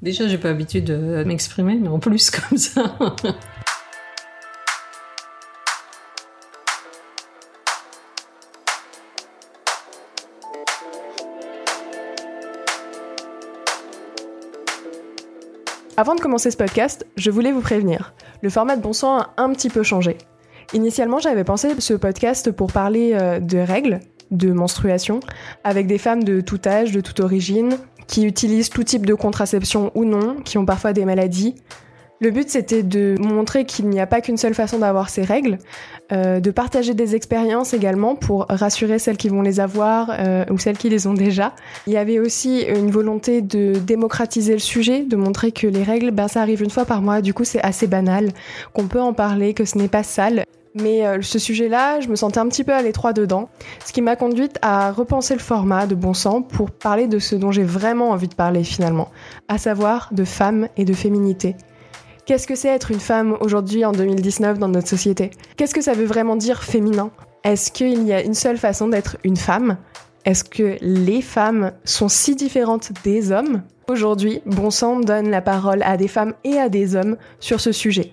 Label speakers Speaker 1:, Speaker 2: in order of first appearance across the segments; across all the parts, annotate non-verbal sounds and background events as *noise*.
Speaker 1: Déjà, j'ai pas l'habitude de m'exprimer, mais en plus *laughs* comme ça.
Speaker 2: Avant de commencer ce podcast, je voulais vous prévenir. Le format de Bon Sang a un petit peu changé. Initialement, j'avais pensé ce podcast pour parler euh, de règles, de menstruation, avec des femmes de tout âge, de toute origine, qui utilisent tout type de contraception ou non, qui ont parfois des maladies. Le but, c'était de montrer qu'il n'y a pas qu'une seule façon d'avoir ces règles, euh, de partager des expériences également pour rassurer celles qui vont les avoir euh, ou celles qui les ont déjà. Il y avait aussi une volonté de démocratiser le sujet, de montrer que les règles, ben, ça arrive une fois par mois, du coup c'est assez banal, qu'on peut en parler, que ce n'est pas sale. Mais euh, ce sujet-là, je me sentais un petit peu à l'étroit dedans, ce qui m'a conduite à repenser le format de Bon Sang pour parler de ce dont j'ai vraiment envie de parler finalement, à savoir de femmes et de féminité. Qu'est-ce que c'est être une femme aujourd'hui en 2019 dans notre société? Qu'est-ce que ça veut vraiment dire féminin? Est-ce qu'il y a une seule façon d'être une femme? Est-ce que les femmes sont si différentes des hommes? Aujourd'hui, Bon Sang donne la parole à des femmes et à des hommes sur ce sujet.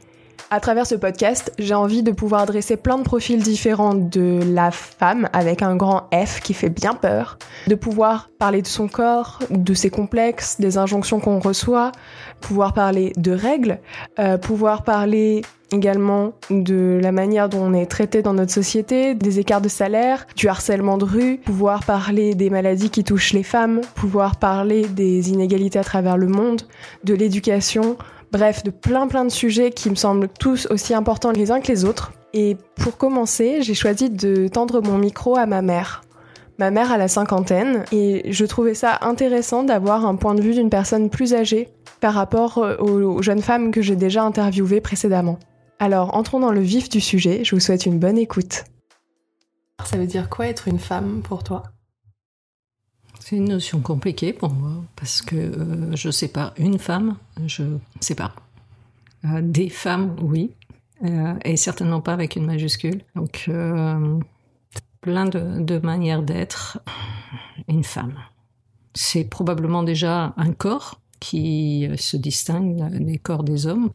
Speaker 2: À travers ce podcast, j'ai envie de pouvoir dresser plein de profils différents de la femme avec un grand F qui fait bien peur, de pouvoir parler de son corps, de ses complexes, des injonctions qu'on reçoit, pouvoir parler de règles, euh, pouvoir parler également de la manière dont on est traité dans notre société, des écarts de salaire, du harcèlement de rue, pouvoir parler des maladies qui touchent les femmes, pouvoir parler des inégalités à travers le monde, de l'éducation, Bref, de plein plein de sujets qui me semblent tous aussi importants les uns que les autres. Et pour commencer, j'ai choisi de tendre mon micro à ma mère. Ma mère a la cinquantaine et je trouvais ça intéressant d'avoir un point de vue d'une personne plus âgée par rapport euh, aux jeunes femmes que j'ai déjà interviewées précédemment. Alors entrons dans le vif du sujet, je vous souhaite une bonne écoute. Ça veut dire quoi être une femme pour toi?
Speaker 1: C'est une notion compliquée pour moi parce que euh, je sépare une femme, je sépare euh, des femmes, oui, euh, et certainement pas avec une majuscule. Donc plein de, manières d'être une femme. C'est probablement déjà un corps qui se distingue des corps des hommes,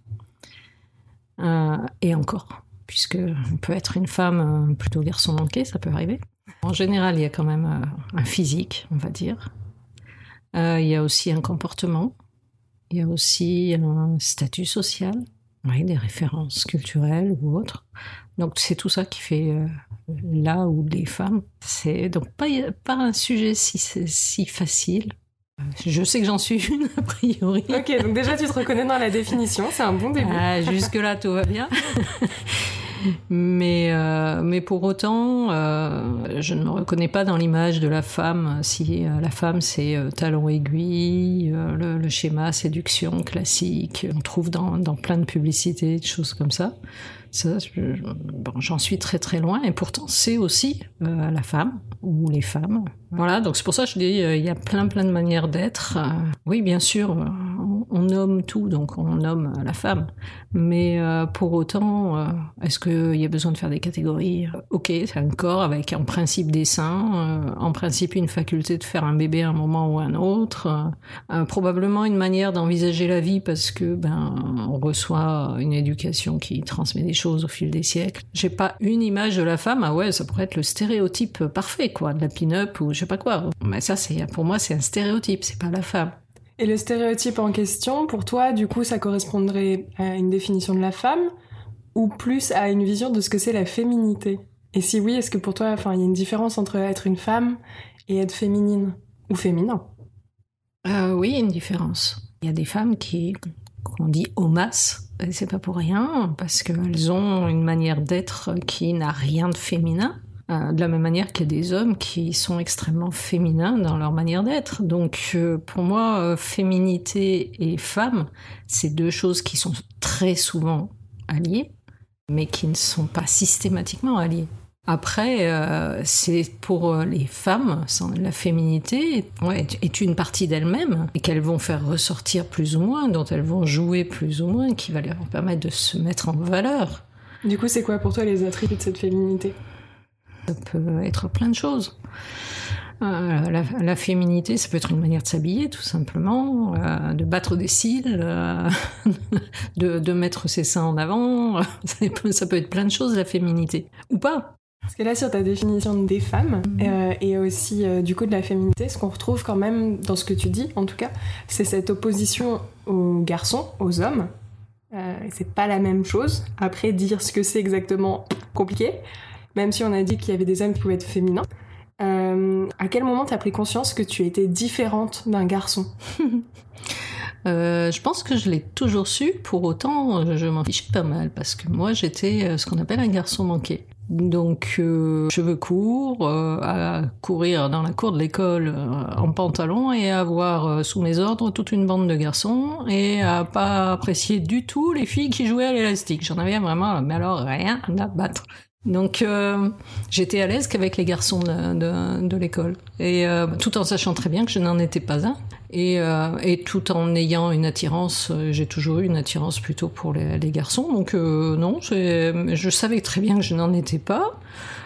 Speaker 1: et encore, puisque on peut être une femme plutôt garçon manqué, ça peut arriver. En général, il y a quand même euh, un physique, on va dire. Euh, il y a aussi un comportement. Il y a aussi un statut social, des références culturelles ou autres. Donc c'est tout ça qui fait euh, là où les femmes. C'est donc pas, pas un sujet si, si facile. Je sais que j'en suis une, a priori.
Speaker 2: Ok, donc déjà tu te reconnais dans la définition, c'est un bon début.
Speaker 1: Ah, Jusque-là, tout va bien. *laughs* mais, euh, mais pour autant, euh, je ne me reconnais pas dans l'image de la femme. Si euh, la femme, c'est talon aiguille, le, schéma séduction classique, on trouve dans, plein de publicités, de choses comme ça. Ça, j'en suis très très loin, et pourtant c'est aussi la femme ou les femmes. Voilà, donc c'est pour ça que je dis, il y a plein plein de manières d'être. oui, bien sûr, on nomme tout, donc on nomme la femme. Mais euh, pour autant, euh, est-ce qu'il y a besoin de faire des catégories? Ok, c'est un corps avec en principe des seins, euh, en principe une faculté de faire un bébé à un moment ou à un autre, probablement une manière d'envisager la vie parce que ben on reçoit une éducation qui transmet des choses au fil des siècles. J'ai pas une image de la femme, ah ouais, ça pourrait être le stéréotype parfait quoi, de la pin-up ou je sais pas quoi. Mais ça c'est pour moi c'est un stéréotype, c'est pas la femme.
Speaker 2: Et le stéréotype en question, pour toi, du coup, ça correspondrait à une définition de la femme ou plus à une vision de ce que c'est la féminité? Et si oui, est-ce que pour toi, enfin, il y a une différence entre être une femme et être féminine ou féminin?
Speaker 1: Euh, Oui, il y a une différence. Il y a des femmes qui qu'on dit homas, et c'est pas pour rien, parce qu'elles ont une manière d'être qui n'a rien de féminin. Euh, de la même manière qu'il y a des hommes qui sont extrêmement féminins dans leur manière d'être. Donc euh, pour moi, euh, féminité et femme, c'est deux choses qui sont très souvent alliées, mais qui ne sont pas systématiquement alliées. Après, c'est pour les femmes, la féminité est une partie d'elles-mêmes et qu'elles vont faire ressortir plus ou moins, dont elles vont jouer plus ou moins, qui va leur permettre de se mettre en valeur.
Speaker 2: Du coup, c'est quoi pour toi les attributs de cette féminité?
Speaker 1: Ça peut être plein de choses. la, la, féminité, ça peut être une manière de s'habiller, tout simplement, euh, de battre des cils, euh, *laughs* de, de, mettre ses seins en avant. *laughs* Ça peut être plein de choses, la féminité. Ou pas.
Speaker 2: Parce que là, sur ta définition des femmes euh, et aussi du coup de la féminité, ce qu'on retrouve quand même dans ce que tu dis, en tout cas, c'est cette opposition aux garçons, aux hommes. c'est pas la même chose. Après, dire ce que c'est exactement compliqué, même si on a dit qu'il y avait des hommes qui pouvaient être féminins. Euh, à quel moment t'as pris conscience que tu étais différente d'un garçon? *laughs*
Speaker 1: Euh, je pense que je l'ai toujours su, pour autant je m'en fiche pas mal, parce que moi j'étais euh, ce qu'on appelle un garçon manqué. Donc cheveux courts, à courir dans la cour de l'école en pantalon et à avoir sous mes ordres toute une bande de garçons et à pas apprécier du tout les filles qui jouaient à l'élastique. J'en avais vraiment, mais alors rien à battre. Donc euh, j'étais à l'aise qu'avec les garçons de, de, de l'école, et euh, tout en sachant très bien que je n'en étais pas un, et, euh, et, tout en ayant une attirance, euh, j'ai toujours eu une attirance plutôt pour les, les garçons, donc euh, non, je savais très bien que je n'en étais pas,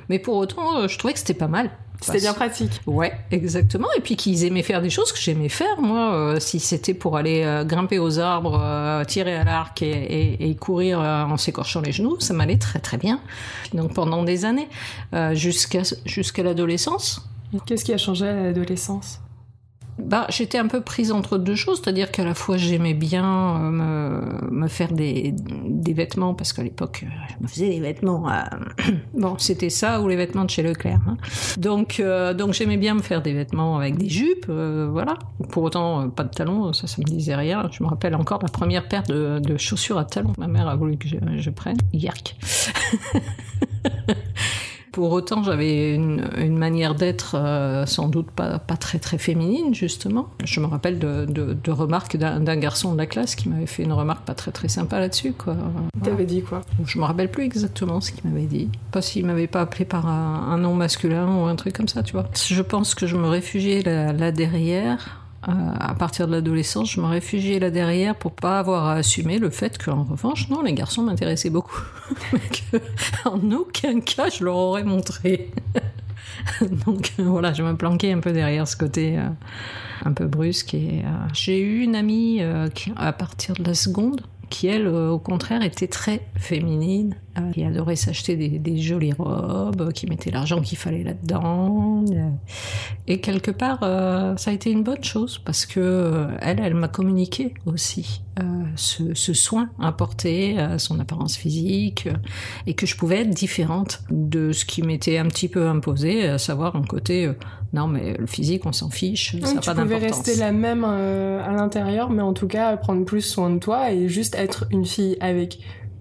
Speaker 1: mais pour autant je trouvais que c'était pas mal.
Speaker 2: C'était bien pratique.
Speaker 1: Ouais, exactement. Et puis qu'ils aimaient faire des choses que j'aimais faire. Moi, euh, si c'était pour aller euh, grimper aux arbres, euh, tirer à l'arc et, et, et, courir en s'écorchant les genoux, ça m'allait très très bien. Donc pendant des années, jusqu'à jusqu'à l'adolescence.
Speaker 2: Qu'est-ce qui a changé à l'adolescence?
Speaker 1: Bah, j'étais un peu prise entre deux choses, c'est-à-dire qu'à la fois j'aimais bien euh, me, faire des, des, vêtements, parce qu'à l'époque euh, je me faisais des vêtements. Euh, *clears throat* bon, c'était ça ou les vêtements de chez Leclerc. Hein. Donc, donc j'aimais bien me faire des vêtements avec des jupes, voilà. Pour autant, pas de talons, ça, ça me disait rien. Je me rappelle encore la première paire de, de chaussures à talons. Ma mère a voulu que je, je prenne. Yerk. *laughs* Pour autant, j'avais une, une, manière d'être euh, sans doute pas, pas, très très féminine, justement. Je me rappelle de, de, de remarques d'un garçon de la classe qui m'avait fait une remarque pas très très sympa là-dessus. Quoi.
Speaker 2: T'avais dit quoi?
Speaker 1: Je me rappelle plus exactement ce qu'il m'avait dit. Pas s'il m'avait pas appelé par un, un, nom masculin ou un truc comme ça, tu vois. Je pense que je me réfugiais là, là derrière à partir de l'adolescence, je me réfugiais là derrière pour pas avoir à assumer le fait qu'en revanche, non, les garçons m'intéressaient beaucoup. *laughs* Mais en aucun cas, je leur aurais montré. *laughs* Donc euh, voilà, je me planquais un peu derrière ce côté euh, un peu brusque. Et euh, j'ai eu une amie euh, qui, à partir de la seconde, qui elle, euh, au contraire, était très féminine, euh, qui adorait s'acheter des, des, jolies robes, qui mettait l'argent qu'il fallait là-dedans. Euh, et quelque part, ça a été une bonne chose parce que elle, elle m'a communiqué aussi ce, ce, soin apporté à son apparence physique et que je pouvais être différente de ce qui m'était un petit peu imposé, à savoir un côté non mais le physique on s'en fiche, ça n'a pas d'importance. Tu
Speaker 2: pouvais rester la même à l'intérieur, mais en tout cas prendre plus soin de toi et juste être une fille avec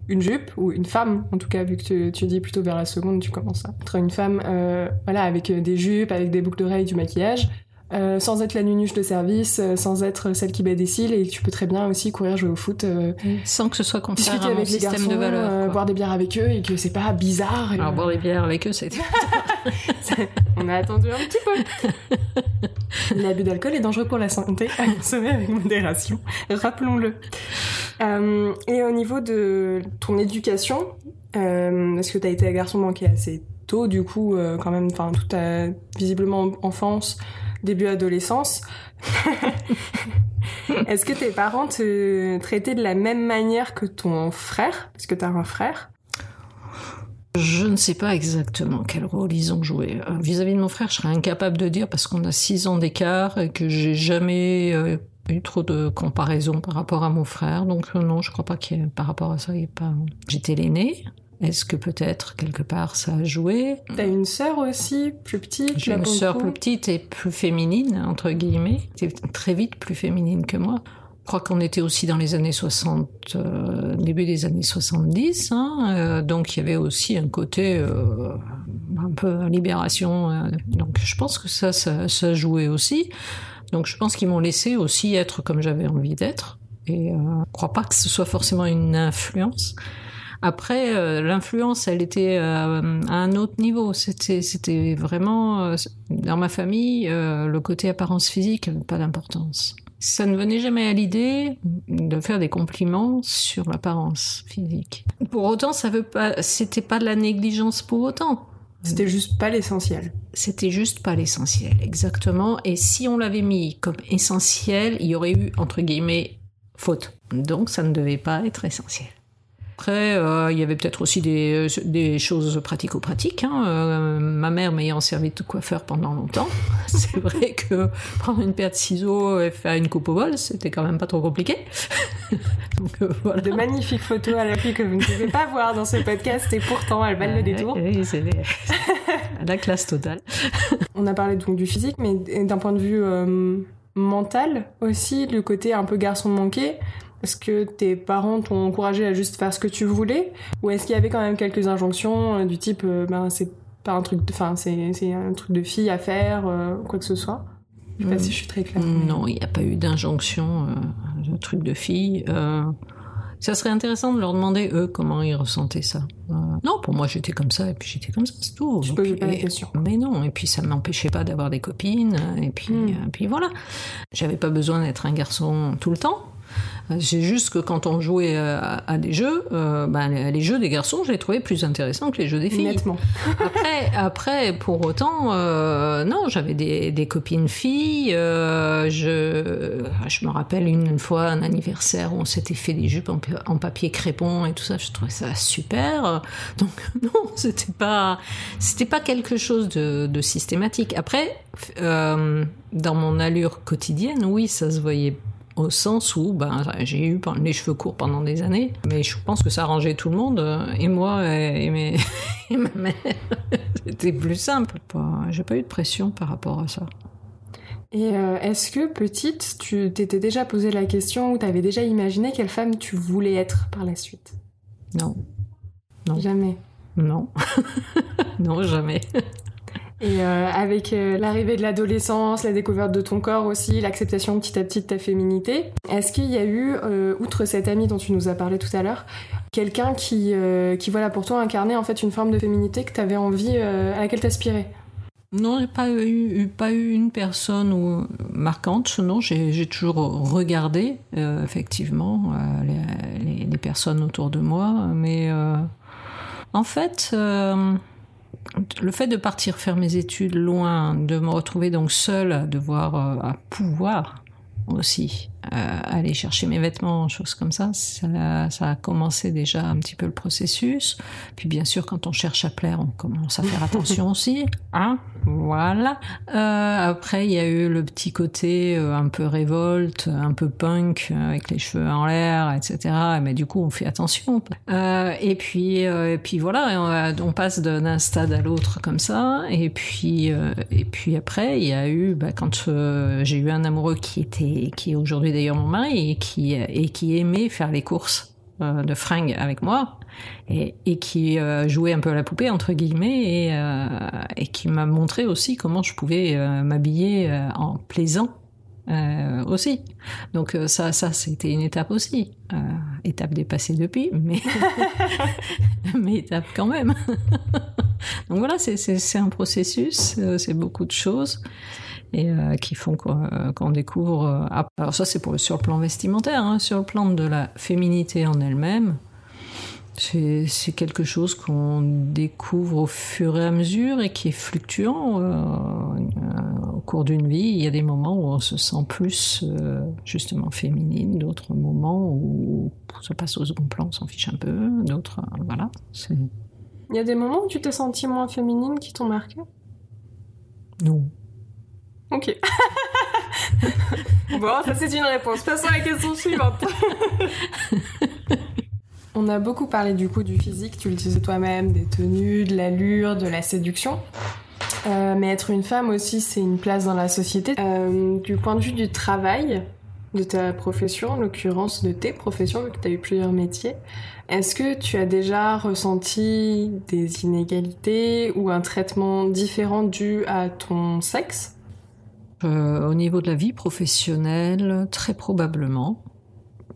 Speaker 2: une jupe ou une femme en tout cas vu que tu, tu dis plutôt vers la seconde tu commences à être une femme euh, voilà avec euh, des jupes avec des boucles d'oreilles du maquillage euh, sans être la nunuche de service, euh, sans être celle qui baie des cils, et tu peux très bien aussi courir jouer au foot, euh,
Speaker 1: sans que ce soit contraire à avec système les garçons, de valeur,
Speaker 2: euh, boire des bières avec eux et que c'est pas bizarre.
Speaker 1: Alors boire des bières avec eux, c'est *laughs*
Speaker 2: on a attendu un petit peu. *laughs* L'abus d'alcool est dangereux pour la santé, à consommer avec modération, rappelons-le. Et au niveau de ton éducation, est-ce que tu as été un garçon manqué assez tôt, du coup, quand même, enfin, toute ta visiblement enfance, début adolescence *laughs* Est-ce que tes parents te traitaient de la même manière que ton frère? Parce que tu as un frère?
Speaker 1: Je ne sais pas exactement quel rôle ils ont joué. Vis-à-vis -vis de mon frère, je serais incapable de dire parce qu'on a six ans d'écart et que j'ai jamais euh, eu trop de comparaison par rapport à mon frère. Donc euh, non, je crois pas qu'il par rapport à ça, il pas. J'étais l'aîné. Est-ce que peut-être quelque part ça a joué?
Speaker 2: T'as une sœur aussi, plus petite
Speaker 1: J'ai une sœur plus petite et plus féminine, entre guillemets. Très vite plus féminine que moi. Je crois qu'on était aussi dans les années 60, euh, début des années 70, hein, euh, donc il y avait aussi un côté euh, un peu libération. Donc je pense que ça, ça, ça jouait aussi. Donc je pense qu'ils m'ont laissé aussi être comme j'avais envie d'être. Et je crois pas que ce soit forcément une influence. Après, euh, l'influence, elle était euh, à un autre niveau. C'était, c'était vraiment euh, dans ma famille le côté apparence physique, pas d'importance. Ça ne venait jamais à l'idée de faire des compliments sur l'apparence physique. Pour autant, ça veut pas, c'était pas de la négligence pour autant.
Speaker 2: C'était juste pas l'essentiel.
Speaker 1: C'était juste pas l'essentiel, exactement. Et si on l'avait mis comme essentiel, il y aurait eu, entre guillemets, faute. Donc ça ne devait pas être essentiel. Après, euh, il y avait peut-être aussi des, des choses pratico-pratiques. Hein. Euh, ma mère m'ayant servi de coiffeur pendant longtemps, *laughs* c'est vrai que prendre une paire de ciseaux et faire une coupe au bol, c'était quand même pas trop compliqué. *laughs*
Speaker 2: Donc, euh, voilà. De magnifiques photos à l'appui que vous ne pouvez pas voir dans ce podcast et pourtant elles valent le détour.
Speaker 1: Oui, c'est la classe totale. *laughs*
Speaker 2: On a parlé donc du physique, mais d'un point de vue mental aussi, le côté un peu garçon manqué. Est-ce que tes parents t'ont encouragé à juste faire ce que tu voulais? Ou est-ce qu'il y avait quand même quelques injonctions euh, du type, euh, ben c'est pas un truc, enfin c'est un truc de fille à faire, euh, quoi que ce soit? Je sais pas si je suis très claire.
Speaker 1: Non, il n'y a pas eu d'injonction, de truc de fille. Ça serait intéressant de leur demander eux comment ils ressentaient ça. non, pour moi j'étais comme ça et puis j'étais comme ça, c'est tout.
Speaker 2: Je posais pas la question.
Speaker 1: Mais non, et puis ça m'empêchait pas d'avoir des copines et puis, hmm. puis voilà. J'avais pas besoin d'être un garçon tout le temps. C'est juste que quand on jouait euh, à, des jeux, euh, ben, les, jeux des garçons, je les trouvais plus intéressants que les jeux des filles.
Speaker 2: Nettement. *laughs*
Speaker 1: après, après, pour autant, euh, non, j'avais des, des, copines filles. je, je me rappelle une, fois un anniversaire où on s'était fait des jupes en, papier crépon et tout ça. Je trouvais ça super. Donc *laughs* non, c'était pas, c'était pas quelque chose de, de systématique. Après, dans mon allure quotidienne, oui, ça se voyait au sens où ben, j'ai eu les cheveux courts pendant des années, mais je pense que ça arrangeait tout le monde, euh, et moi et, mes, *laughs* ma mère. *laughs* C'était plus simple. J'ai pas eu de pression par rapport à ça.
Speaker 2: Et euh, est-ce que petite, tu t'étais déjà posé la question ou t'avais déjà imaginé quelle femme tu voulais être par la suite?
Speaker 1: Non. Non.
Speaker 2: Jamais.
Speaker 1: Non. *laughs* non, jamais.
Speaker 2: Et euh, avec euh, l'arrivée de l'adolescence, la découverte de ton corps aussi, l'acceptation petit à petit de ta féminité, est-ce qu'il y a eu, euh, outre cet ami dont tu nous as parlé tout à l'heure, quelqu'un qui, qui voilà pour toi incarnait en fait une forme de féminité que tu avais envie, à laquelle t'aspirais?
Speaker 1: Non, j'ai pas eu, pas eu une personne marquante. Non, j'ai toujours regardé effectivement les, les, personnes autour de moi, mais en fait, le fait de partir faire mes études loin, de me retrouver donc seule, à devoir euh, à pouvoir aussi euh, aller chercher mes vêtements, choses comme ça, ça, ça, a commencé déjà un petit peu le processus. Puis bien sûr, quand on cherche à plaire, on commence à faire attention *laughs* aussi. Hein voilà. Euh, après, il y a eu le petit côté euh, un peu révolte, un peu punk, euh, avec les cheveux en l'air, etc. Mais du coup, on fait attention. Euh, et puis, et puis voilà, on, passe d'un stade à l'autre comme ça. Et puis, et puis après, il y a eu, bah, quand j'ai eu un amoureux qui était, qui est aujourd'hui d'ailleurs mon mari, et qui, et qui aimait faire les courses euh, de fringues avec moi, et, et qui euh, jouait un peu à la poupée, entre guillemets, et, euh, et qui m'a montré aussi comment je pouvais m'habiller en plaisant. aussi. Donc ça, ça, c'était une étape aussi. étape dépassée depuis, mais, *laughs* *laughs* mais étape quand même. *laughs* Donc voilà, c'est un processus, c'est beaucoup de choses et euh, qui font qu'on découvre. Euh, alors ça c'est pour sur le plan vestimentaire, hein, sur le plan de la féminité en elle-même. C'est quelque chose qu'on découvre au fur et à mesure et qui est fluctuant euh, au cours d'une vie. Il y a des moments où on se sent plus justement féminine, d'autres moments où ça passe au second plan, on s'en fiche un peu, d'autres, voilà.
Speaker 2: Il y a des moments où tu t'es sentie moins féminine qui t'ont marqué?
Speaker 1: Non.
Speaker 2: Ok. *laughs* bon, ça c'est une réponse. Passons à la question suivante. *laughs* On a beaucoup parlé du coup du physique, tu le disais toi-même, des tenues, de l'allure, de la séduction. Euh, mais être une femme aussi, c'est une place dans la société. Euh, du point de vue du travail, de ta profession, en l'occurrence de tes professions, vu que tu as eu plusieurs métiers, est-ce que tu as déjà ressenti des inégalités ou un traitement différent dû à ton sexe?
Speaker 1: Euh, au niveau de la vie professionnelle, très probablement.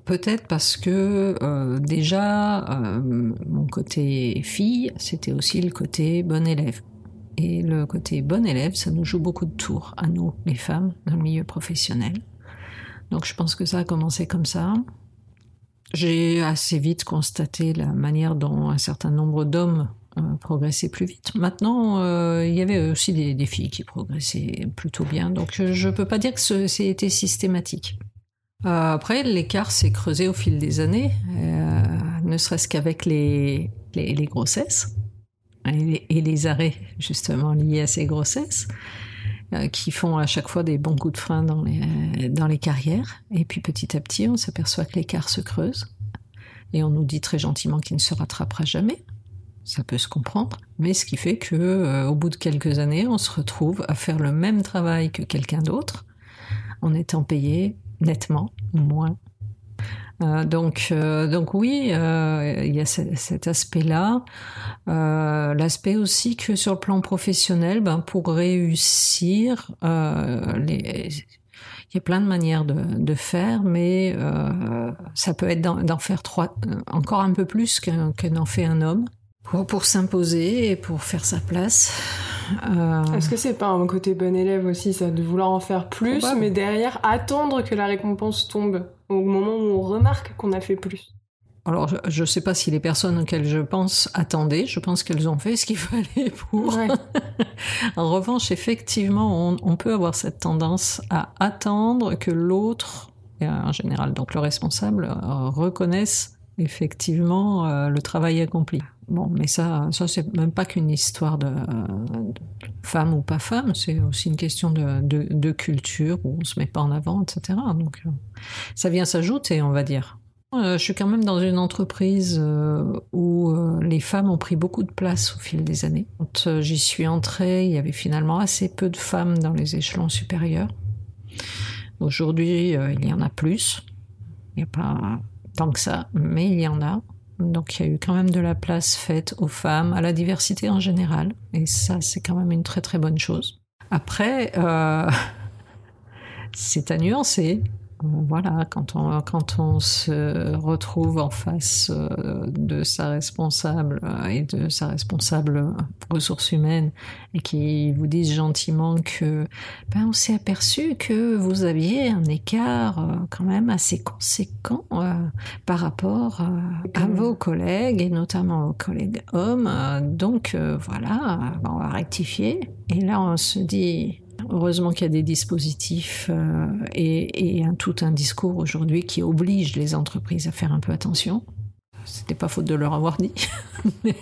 Speaker 1: Peut-être parce que euh, déjà, euh, mon côté fille, c'était aussi le côté bon élève. Et le côté bon élève, ça nous joue beaucoup de tours à nous, les femmes, dans le milieu professionnel. Donc je pense que ça a commencé comme ça. J'ai assez vite constaté la manière dont un certain nombre d'hommes progresser plus vite. Maintenant, il y avait aussi des, des, filles qui progressaient plutôt bien, donc je ne peux pas dire que c'était systématique. Après, l'écart s'est creusé au fil des années, ne serait-ce qu'avec les, grossesses et les, arrêts justement liés à ces grossesses. Euh, qui font à chaque fois des bons coups de frein dans les, carrières. Et puis petit à petit, on s'aperçoit que l'écart se creuse. Et on nous dit très gentiment qu'il ne se rattrapera jamais. Ça peut se comprendre. Mais ce qui fait que, euh, au bout de quelques années, on se retrouve à faire le même travail que quelqu'un d'autre en étant payé nettement moins euh, donc, euh, donc oui, euh, il y a cet aspect-là. L'aspect aussi que sur le plan professionnel, ben, pour réussir, il y a plein de manières de, faire, mais ça peut être d'en faire trois, encore un peu plus que n'en fait un homme pour, pour s'imposer et pour faire sa place.
Speaker 2: Euh... Est-ce que c'est pas un côté bon élève aussi, ça, de vouloir en faire plus, mais derrière attendre que la récompense tombe au moment où on remarque qu'on a fait plus?
Speaker 1: Alors, je ne sais pas si les personnes auxquelles je pense attendaient. Je pense qu'elles ont fait ce qu'il *laughs* fallait pour. Ouais. *laughs* en revanche, effectivement, on, on, peut avoir cette tendance à attendre que l'autre, en général donc le responsable, euh, reconnaisse effectivement euh, le travail accompli. Bon, mais ça, ça c'est même pas qu'une histoire de, de, femme ou pas femme, c'est aussi une question de, culture où on se met pas en avant, etc. Donc, euh, ça vient s'ajouter, on va dire. Euh, je suis quand même dans une entreprise où les femmes ont pris beaucoup de place au fil des années. Quand j'y suis entrée, il y avait finalement assez peu de femmes dans les échelons supérieurs. Aujourd'hui, il y en a plus. Il n'y a pas tant que ça, mais il y en a. Donc il y a eu quand même de la place faite aux femmes, à la diversité en général, et ça c'est quand même une très très bonne chose. Après, euh, *laughs* c'est à nuancer. Voilà, quand on, quand on se retrouve en face euh, de sa responsable euh, et de sa responsable ressources humaines et qui vous disent gentiment que ben, on s'est aperçu que vous aviez un écart euh, quand même assez conséquent par rapport à vos collègues et notamment aux collègues hommes. Donc voilà, on va rectifier. Et là, on se dit Heureusement qu'il y a des dispositifs euh, et, et, un, tout un discours aujourd'hui qui oblige les entreprises à faire un peu attention. C'était pas faute de leur avoir dit. *laughs*
Speaker 2: Mais,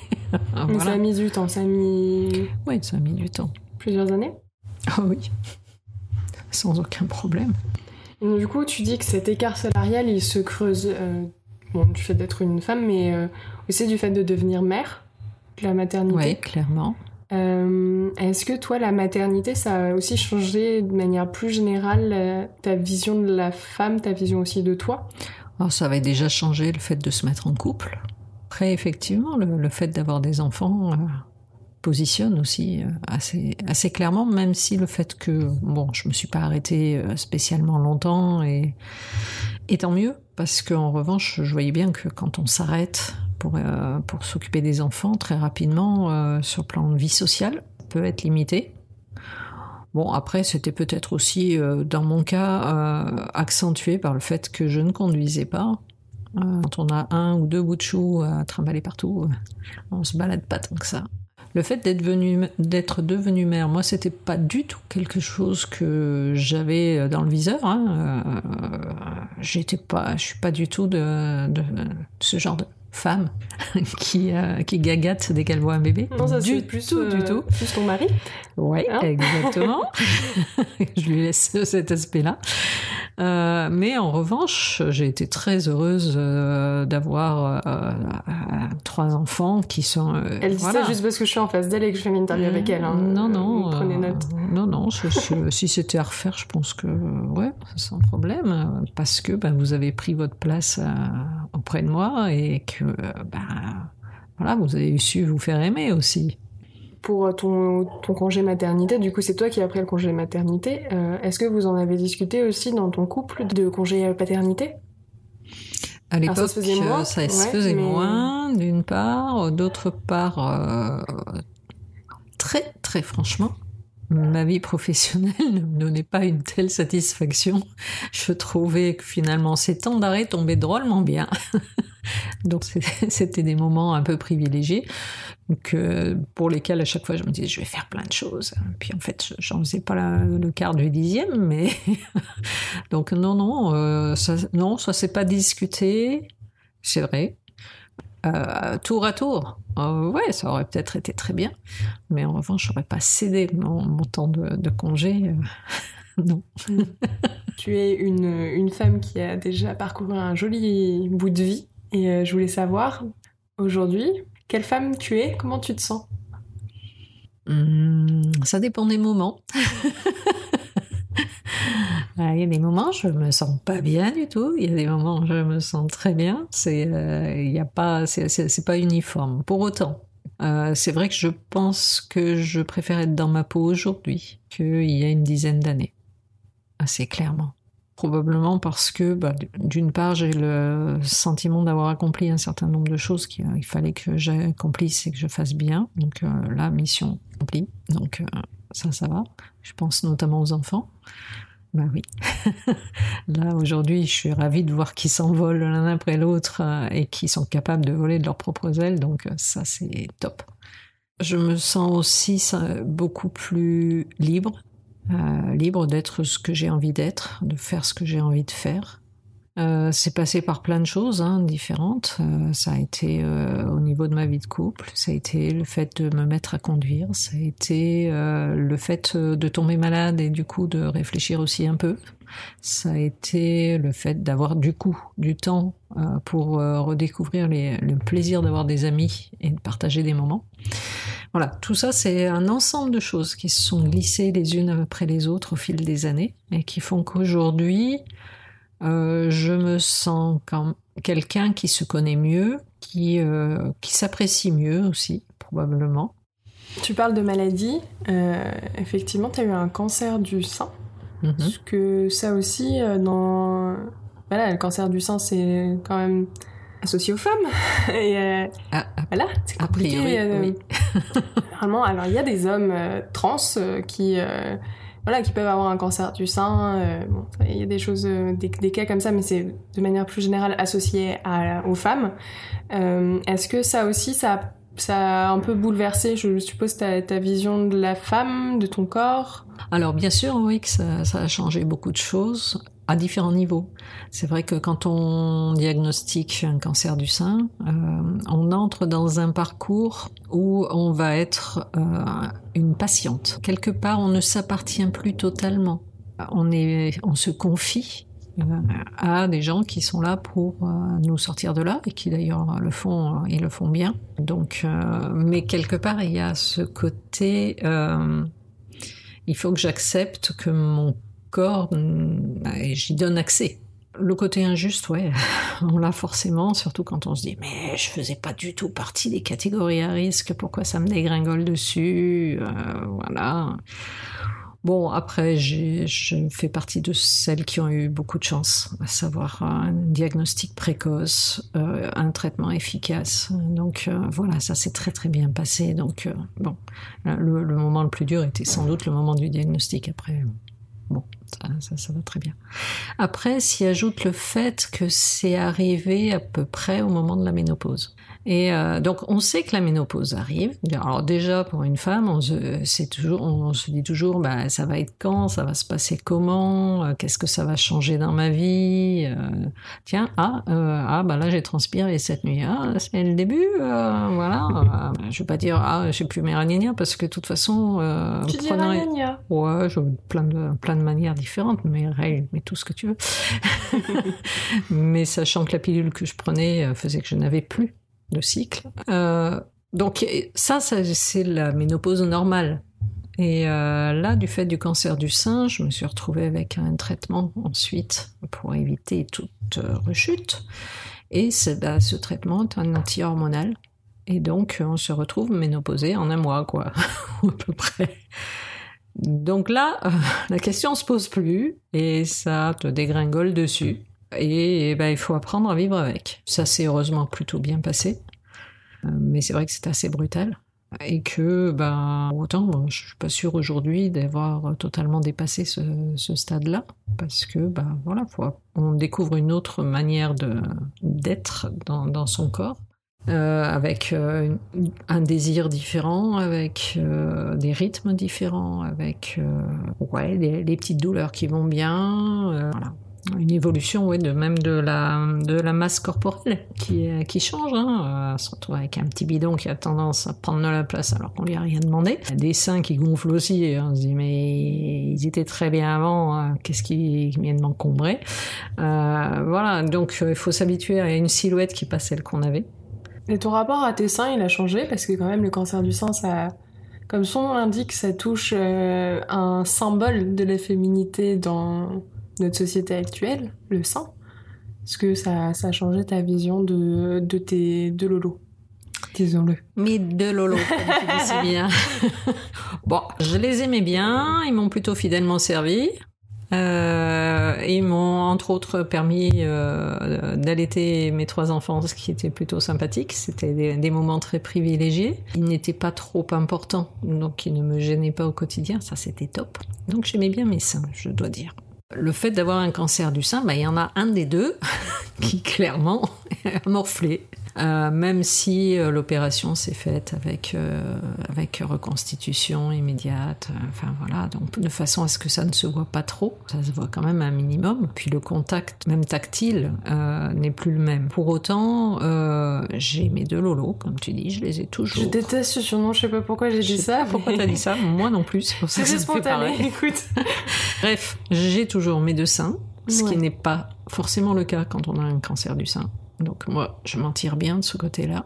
Speaker 2: voilà. Ça a mis du temps, ça a mis.
Speaker 1: Oui, ça a mis du temps.
Speaker 2: Plusieurs années
Speaker 1: Ah oui, sans aucun problème.
Speaker 2: Et du coup, tu dis que cet écart salarial, il se creuse euh, bon, du fait d'être une femme, mais euh, aussi du fait de devenir mère, de la maternité.
Speaker 1: Oui, clairement.
Speaker 2: Euh, Est-ce que toi, la maternité, ça a aussi changé de manière plus générale euh, ta vision de la femme, ta vision aussi de toi?
Speaker 1: Ça avait déjà changé le fait de se mettre en couple. Après, effectivement, le, fait d'avoir des enfants euh, positionne aussi assez, assez clairement, même si le fait que, bon, je me suis pas arrêtée spécialement longtemps et, et tant mieux, parce qu'en revanche, je voyais bien que quand on s'arrête pour, euh, pour s'occuper des enfants très rapidement euh, sur le plan de vie sociale peut être limité. Bon, après, c'était peut-être aussi, euh, dans mon cas, accentué par le fait que je ne conduisais pas. Quand on a un ou deux bouts de chou à trimballer partout, on se balade pas tant que ça. Le fait d'être venu, d'être devenu mère, moi, c'était pas du tout quelque chose que j'avais dans le viseur. Hein. J'étais pas, je suis pas du tout de, de ce genre de femme *laughs* qui, euh, qui gagatte dès qu'elle voit un bébé.
Speaker 2: Non, ça
Speaker 1: du
Speaker 2: plus,
Speaker 1: tout,
Speaker 2: euh,
Speaker 1: du tout.
Speaker 2: Plus ton mari
Speaker 1: Oui, hein exactement. *laughs* je lui laisse cet aspect-là. Euh, mais en revanche, j'ai été très heureuse euh, d'avoir euh, trois enfants qui sont.
Speaker 2: elle dit voilà. ça juste parce que je suis en face d'elle et que je fais une interview avec elle. Hein.
Speaker 1: Non, non.
Speaker 2: prenez note.
Speaker 1: non, non. Je, je, *laughs* si c'était à refaire, je pense que ouais, sans problème, parce que ben, vous avez pris votre place auprès de moi et que ben, voilà, vous avez su vous faire aimer aussi
Speaker 2: pour ton, ton, congé maternité, du coup c'est toi qui as pris le congé maternité, euh, est-ce que vous en avez discuté aussi dans ton couple de congé paternité?
Speaker 1: À l'époque, ça se faisait moins, ça se ouais, faisait mais... moins d'une part, d'autre part, euh, très très franchement, ma vie professionnelle *laughs* ne me donnait pas une telle satisfaction. Je trouvais que finalement ces temps d'arrêt tombaient drôlement bien. *laughs* Donc *laughs* c'était des moments un peu privilégiés, donc, pour lesquels à chaque fois je me disais je vais faire plein de choses. Puis en fait j'en faisais pas le quart du dixième, mais *laughs* donc non non ça, non ça s'est pas discuté, c'est vrai. Euh, tour à tour. Euh, ouais, ça aurait peut-être été très bien. Mais en revanche, j'aurais pas cédé mon, temps de, congé. Euh, *laughs* non. *laughs*
Speaker 2: tu es une, femme qui a déjà parcouru un joli bout de vie. Et je voulais savoir, aujourd'hui, quelle femme tu es? Comment tu te sens?
Speaker 1: Hum, Ça dépend des moments. *laughs* Il y a des moments, je me sens pas bien du tout. Il y a des moments, où je me sens très bien. C'est, euh, il a pas, c'est pas uniforme. Pour autant, euh, c'est vrai que je pense que je préfère être dans ma peau aujourd'hui qu'il y a une dizaine d'années. Assez clairement. Probablement parce que, bah, d'une part, j'ai le sentiment d'avoir accompli un certain nombre de choses qu'il fallait que j'accomplisse et que je fasse bien. Donc euh, là, mission accomplie. Donc ça, ça va. Je pense notamment aux enfants. Bah oui. *laughs* Là, aujourd'hui, je suis ravie de voir qu'ils s'envolent l'un après l'autre euh, et qu'ils sont capables de voler de leurs propres ailes. Donc, euh, ça, c'est top. Je me sens aussi beaucoup plus libre, euh, libre d'être ce que j'ai envie d'être, de faire ce que j'ai envie de faire. Euh, c'est passé par plein de choses hein, différentes. Euh, ça a été euh, au niveau de ma vie de couple, ça a été le fait de me mettre à conduire, ça a été le fait de tomber malade et du coup de réfléchir aussi un peu. Ça a été le fait d'avoir du coup du temps pour redécouvrir le plaisir d'avoir des amis et de partager des moments. Voilà, tout ça c'est un ensemble de choses qui se sont glissées les unes après les autres au fil des années et qui font qu'aujourd'hui, euh, je me sens comme quelqu'un qui se connaît mieux, qui, euh, qui s'apprécie mieux aussi, probablement.
Speaker 2: Tu parles de maladie. Euh, effectivement, tu as eu un cancer du sein. Mhm. Parce que ça aussi, dans. Voilà, le cancer du sein, c'est quand même associé aux femmes. *laughs* Et ah, voilà, c'est compliqué. oui. Vraiment, *laughs* alors il y a des hommes trans qui voilà, qui peuvent avoir un cancer du sein. Euh, bon, il y a des choses, euh, des, cas comme ça, mais c'est de manière plus générale associé à, aux femmes. Euh, Est-ce que ça aussi, ça, ça a un peu bouleversé, je suppose, ta, ta vision de la femme, de ton corps?
Speaker 1: Alors bien sûr, oui, que ça, ça a changé beaucoup de choses à différents niveaux. C'est vrai que quand on diagnostique un cancer du sein, euh, on entre dans un parcours où on va être euh, une patiente. Quelque part, on ne s'appartient plus totalement. On, est, on se confie euh, à des gens qui sont là pour nous sortir de là et qui d'ailleurs le font et le font bien. Donc, mais quelque part, il y a ce côté. il faut que j'accepte que mon corps, bah, j'y donne accès. Le côté injuste, ouais, *laughs* on l'a forcément, surtout quand on se dit mais je faisais pas du tout partie des catégories à risque, pourquoi ça me dégringole dessus, euh, voilà. Bon, après, je fais partie de celles qui ont eu beaucoup de chance, à savoir un diagnostic précoce, euh, un traitement efficace. Donc euh, voilà, ça s'est très très bien passé. Donc bon, le, le, moment le plus dur était sans doute le moment du diagnostic. Après, bon, ça, va très bien. Après, s'y ajoute le fait que c'est arrivé à peu près au moment de la ménopause. Et euh, donc on sait que la ménopause arrive. Alors déjà pour une femme, on se, toujours, on se dit toujours, bah ça va être quand, ça va se passer comment, euh, qu'est-ce que ça va changer dans ma vie. Euh, tiens, ah, ah bah là j'ai transpiré cette nuit. Ah, c'est le début, voilà. je vais pas dire ah j'ai plus mes parce que de toute façon.
Speaker 2: tu dis ragnagna
Speaker 1: Ouais, je, plein de plein de manières différentes, mes règles, mais tout ce que tu veux. *laughs* *laughs* mais sachant que la pilule que je prenais faisait que je n'avais plus de cycle. Euh, donc ça, c'est la ménopause normale. Et euh, là, du fait du cancer du sein, je me suis retrouvée avec un traitement ensuite pour éviter toute euh, rechute. Et bah, ce traitement est un anti-hormonal. Et donc, on se retrouve ménopausée en un mois, quoi, *laughs* à peu près. Donc là, la question se pose plus et ça te dégringole dessus et, ben, il faut apprendre à vivre avec. Ça s'est heureusement plutôt bien passé, euh, mais c'est vrai que c'est assez brutal. et que ben autant je suis pas sûre aujourd'hui d'avoir totalement dépassé ce, stade-là parce que ben voilà on découvre une autre manière d'être dans, son corps euh, avec euh, un désir différent, avec des rythmes différents, avec ouais, les, petites douleurs qui vont bien. Une évolution, ouais, de même de la de la masse corporelle qui qui change. Hein. se retrouve avec un petit bidon qui a tendance à prendre de la place alors qu'on lui a rien demandé. Des seins qui gonflent aussi. Et on se dit mais ils étaient très bien avant. Hein. Qu'est-ce qui vient de m'encombrer? Voilà. Donc il faut s'habituer à une silhouette qui pas celle qu'on avait.
Speaker 2: Et ton rapport à tes seins, il a changé? Parce que quand même le cancer du sein, ça, comme son nom l'indique, ça touche euh, un symbole de la féminité dans notre société actuelle, le sein. Est-ce que ça, ça a changé ta vision de, de tes de Lolo? Disons-le.
Speaker 1: Mais de Lolo, comme tu dis si bien. *laughs* *laughs* bon, je les aimais bien, ils m'ont plutôt fidèlement servi. Euh, ils m'ont entre autres permis euh, d'allaiter mes trois enfants, ce qui était plutôt sympathique. C'était des, des, moments très privilégiés. Ils n'étaient pas trop importants, donc ils ne me gênaient pas au quotidien. Ça, c'était top. Donc j'aimais bien mes seins, je dois dire. Le fait d'avoir un cancer du sein, bah, il y en a un des deux *laughs* qui clairement a morflé. Euh, même si euh, l'opération s'est faite avec euh, avec reconstitution immédiate, enfin voilà, donc de façon à ce que ça ne se voit pas trop, ça se voit quand même un minimum. Puis le contact, même tactile, euh, n'est plus le même. Pour autant, j'ai mes deux lolos, comme tu dis, je les ai toujours.
Speaker 2: Je déteste ce surnom, je sais pas pourquoi j'ai dit ça.
Speaker 1: Pourquoi t'as dit ça Moi non plus, c'est pour ça que ça
Speaker 2: spontané. Écoute. *laughs*
Speaker 1: Bref, j'ai toujours mes deux seins, ce ouais. qui n'est pas forcément le cas quand on a un cancer du sein. Donc moi, je m'en tire bien de ce côté-là.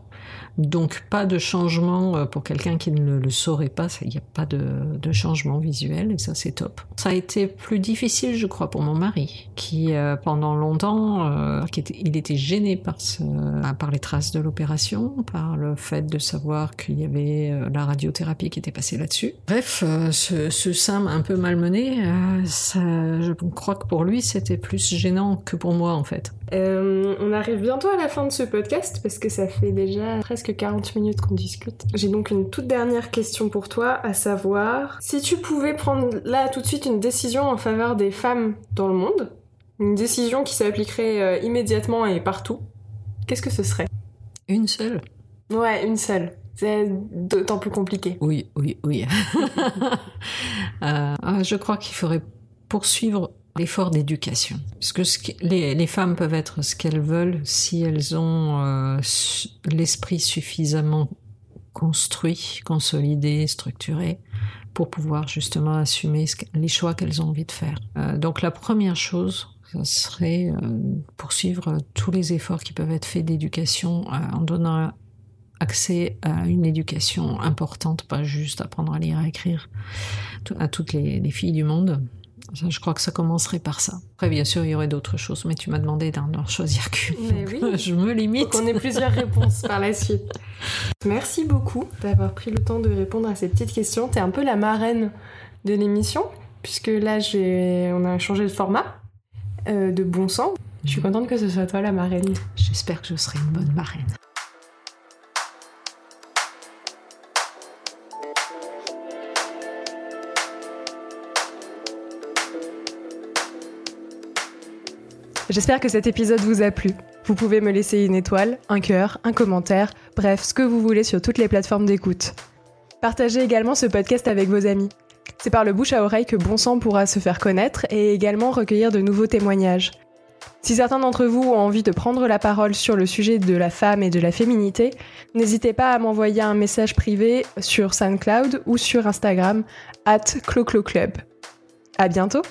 Speaker 1: Donc pas de changement euh, pour quelqu'un qui ne le, saurait pas, il n'y a pas de, changement visuel et ça c'est top. Ça a été plus difficile, je crois, pour mon mari, qui euh, pendant longtemps, euh, était, il était gêné par, les traces de l'opération, par le fait de savoir qu'il y avait la radiothérapie qui était passée là-dessus. Bref, ce, ce sein un peu malmené. Je crois que pour lui c'était plus gênant que pour moi en fait.
Speaker 2: on arrive bientôt à la fin de ce podcast parce que ça fait déjà presque 40 minutes qu'on discute. J'ai donc une toute dernière question pour toi, à savoir si tu pouvais prendre là tout de suite une décision en faveur des femmes dans le monde, une décision qui s'appliquerait euh, immédiatement et partout, qu'est-ce que ce serait?
Speaker 1: Une seule?
Speaker 2: Ouais, une seule. C'est d'autant plus compliqué.
Speaker 1: Oui, oui, oui. *laughs* euh, je crois qu'il faudrait poursuivre l'effort d'éducation. Parce que, ce les, femmes peuvent être ce qu'elles veulent si elles ont euh, l'esprit suffisamment construit, consolidé, structuré pour pouvoir justement assumer les choix qu'elles ont envie de faire. Euh, donc la première chose, ce serait euh, poursuivre tous les efforts qui peuvent être faits d'éducation en donnant accès à une éducation importante, pas juste apprendre à lire et à écrire à toutes les filles du monde. Je crois que ça commencerait par ça. Après, bien sûr, il y aurait d'autres choses, mais tu m'as demandé d'en choisir qu'une.
Speaker 2: Oui. *laughs*
Speaker 1: Je me limite.
Speaker 2: Qu'on ait plusieurs réponses par la suite. Merci beaucoup d'avoir pris le temps de répondre à ces petites questions. T'es un peu la marraine de l'émission, puisque là, on a changé de format, euh, de bon sens. Je suis contente que ce soit toi la marraine.
Speaker 1: J'espère que je serai une bonne marraine.
Speaker 2: J'espère que cet épisode vous a plu. Vous pouvez me laisser une étoile, un cœur, un commentaire, bref, ce que vous voulez sur toutes les plateformes d'écoute. Partagez également ce podcast avec vos amis. C'est par le bouche à oreille que Bon Sang pourra se faire connaître et également recueillir de nouveaux témoignages. Si certains d'entre vous ont envie de prendre la parole sur le sujet de la femme et de la féminité, n'hésitez pas à m'envoyer un message privé sur SoundCloud ou sur Instagram, at Club. À bientôt!